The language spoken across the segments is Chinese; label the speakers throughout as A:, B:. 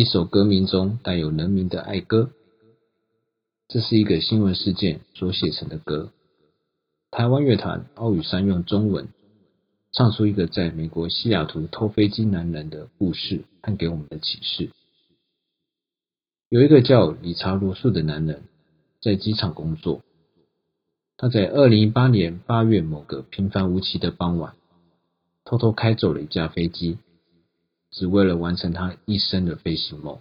A: 一首歌名中带有人民的爱歌。这是一个新闻事件所写成的歌。台湾乐团奥羽山用中文唱出一个在美国西雅图偷飞机男人的故事和给我们的启示。有一个叫理查罗素的男人在机场工作。他在二零一八年八月某个平凡无奇的傍晚，偷偷开走了一架飞机，只为了完成他一生的飞行梦。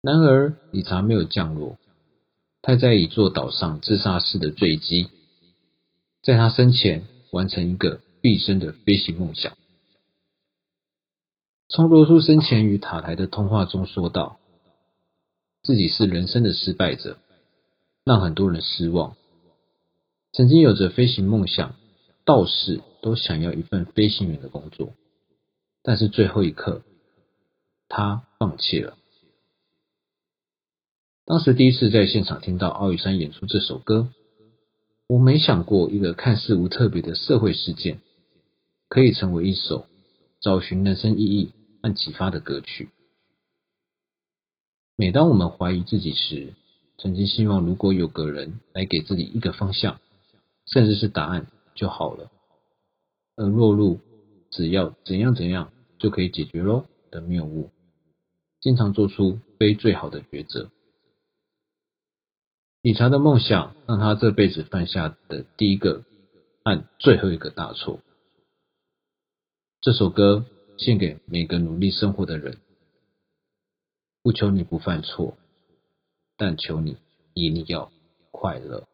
A: 然而，理查没有降落，他在一座岛上自杀式的坠机，在他生前完成一个毕生的飞行梦想。从罗素生前与塔台的通话中说道：“自己是人生的失败者。”让很多人失望。曾经有着飞行梦想，道士都想要一份飞行员的工作，但是最后一刻，他放弃了。当时第一次在现场听到奥羽山演出这首歌，我没想过一个看似无特别的社会事件，可以成为一首找寻人生意义和启发的歌曲。每当我们怀疑自己时，曾经希望，如果有个人来给自己一个方向，甚至是答案就好了。而落入只要怎样怎样就可以解决喽的谬误，经常做出非最好的抉择。理查的梦想让他这辈子犯下的第一个和最后一个大错。这首歌献给每个努力生活的人，不求你不犯错。但求你一定要快乐。